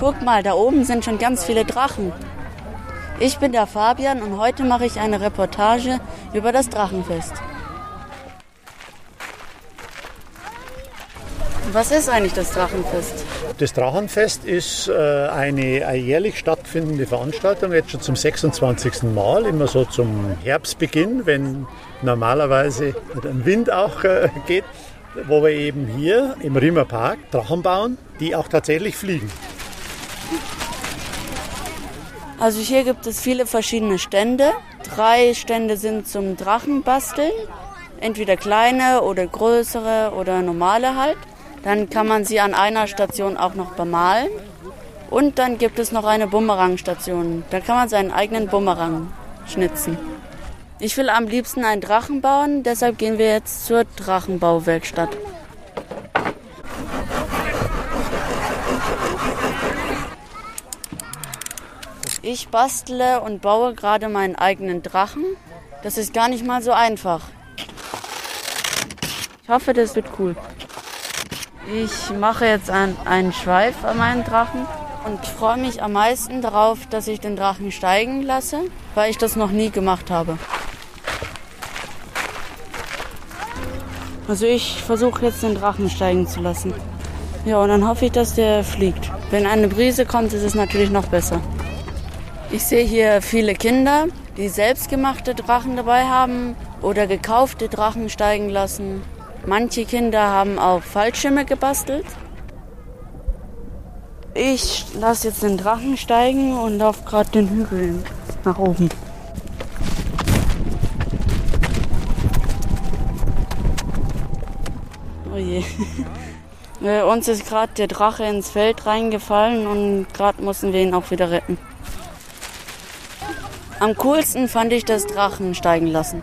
Guck mal, da oben sind schon ganz viele Drachen. Ich bin der Fabian und heute mache ich eine Reportage über das Drachenfest. Was ist eigentlich das Drachenfest? Das Drachenfest ist äh, eine jährlich stattfindende Veranstaltung, jetzt schon zum 26. Mal, immer so zum Herbstbeginn, wenn normalerweise der Wind auch äh, geht, wo wir eben hier im Riemer Park Drachen bauen, die auch tatsächlich fliegen. Also hier gibt es viele verschiedene Stände. Drei Stände sind zum Drachenbasteln, entweder kleine oder größere oder normale halt. Dann kann man sie an einer Station auch noch bemalen. Und dann gibt es noch eine Bumerangstation. Da kann man seinen eigenen Bumerang schnitzen. Ich will am liebsten einen Drachen bauen, deshalb gehen wir jetzt zur Drachenbauwerkstatt. Ich bastle und baue gerade meinen eigenen Drachen. Das ist gar nicht mal so einfach. Ich hoffe, das wird cool. Ich mache jetzt einen Schweif an meinen Drachen und freue mich am meisten darauf, dass ich den Drachen steigen lasse, weil ich das noch nie gemacht habe. Also ich versuche jetzt den Drachen steigen zu lassen. Ja, und dann hoffe ich, dass der fliegt. Wenn eine Brise kommt, ist es natürlich noch besser. Ich sehe hier viele Kinder, die selbstgemachte Drachen dabei haben oder gekaufte Drachen steigen lassen. Manche Kinder haben auch Fallschirme gebastelt. Ich lasse jetzt den Drachen steigen und laufe gerade den Hügel nach oben. Oh je. Äh, uns ist gerade der Drache ins Feld reingefallen und gerade mussten wir ihn auch wieder retten. Am coolsten fand ich das Drachen steigen lassen.